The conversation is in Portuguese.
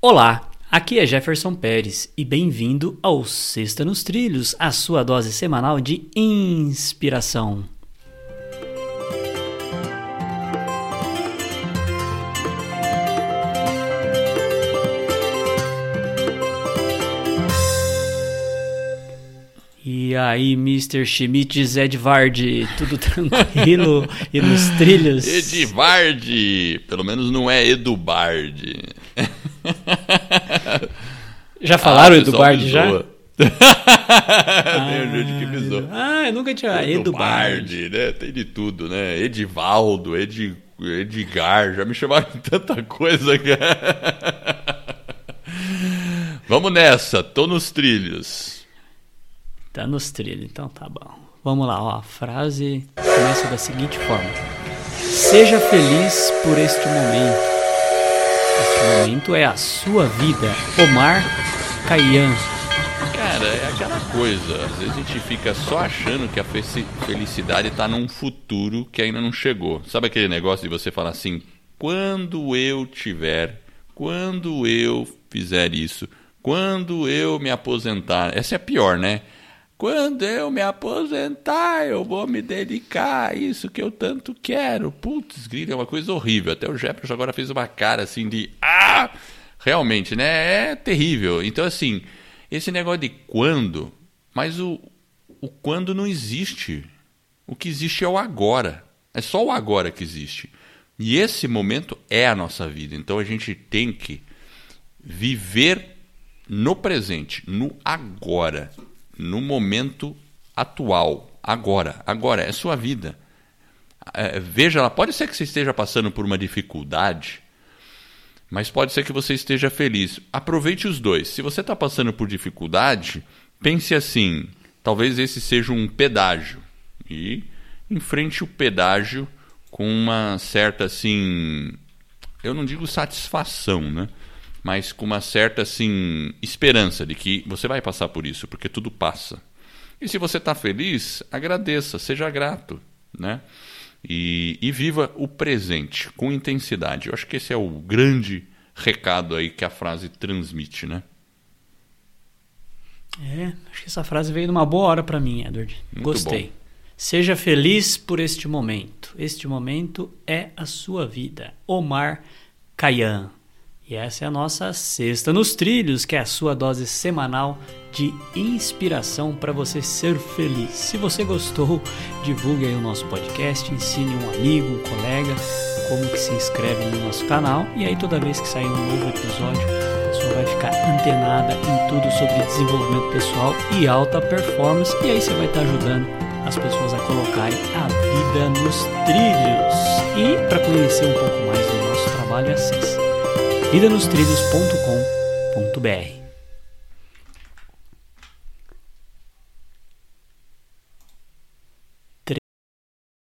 Olá, aqui é Jefferson Pérez e bem-vindo ao Sexta nos Trilhos, a sua dose semanal de inspiração. E aí, Mr. Schmitz Edvard, tudo tranquilo e nos trilhos? Edvard, pelo menos não é Edubard. Já falaram ah, Edubard já? Tem ah, gente que pisou. Ah, eu nunca tinha. Edubard, Edubard, né? Tem de tudo, né? Edivaldo, Ed, Edgar, já me chamaram de tanta coisa, cara. Vamos nessa, tô nos trilhos. Tá nos trilhos, então tá bom. Vamos lá, ó. A frase começa da seguinte forma: Seja feliz por este momento. Este momento é a sua vida. Omar Khayyam. Cara, é aquela coisa. Às vezes a gente fica só achando que a felicidade tá num futuro que ainda não chegou. Sabe aquele negócio de você falar assim: quando eu tiver, quando eu fizer isso, quando eu me aposentar. Essa é a pior, né? Quando eu me aposentar, eu vou me dedicar a isso que eu tanto quero. Putz, grita, é uma coisa horrível. Até o Jefferson agora fez uma cara assim de. Ah! Realmente, né? É terrível. Então, assim, esse negócio de quando. Mas o, o quando não existe. O que existe é o agora. É só o agora que existe. E esse momento é a nossa vida. Então a gente tem que viver no presente, no agora no momento atual, agora. Agora, é sua vida. É, veja lá, pode ser que você esteja passando por uma dificuldade, mas pode ser que você esteja feliz. Aproveite os dois. Se você está passando por dificuldade, pense assim: talvez esse seja um pedágio. E enfrente o pedágio com uma certa assim. Eu não digo satisfação, né? Mas com uma certa assim esperança de que você vai passar por isso, porque tudo passa. E se você está feliz, agradeça, seja grato, né? E, e, viva o presente com intensidade. Eu acho que esse é o grande recado aí que a frase transmite, né? É, acho que essa frase veio numa boa hora para mim, Edward. Muito Gostei. Bom. Seja feliz por este momento. Este momento é a sua vida. Omar Khayyam. E essa é a nossa Sexta nos Trilhos, que é a sua dose semanal de inspiração para você ser feliz. Se você gostou, divulgue aí o nosso podcast, ensine um amigo, um colega como que se inscreve no nosso canal e aí toda vez que sair um novo episódio, a pessoa vai ficar antenada em tudo sobre desenvolvimento pessoal e alta performance e aí você vai estar ajudando as pessoas a colocarem a vida nos trilhos. E para conhecer um pouco mais do nosso trabalho, acesse vidanostrilhos.com.br.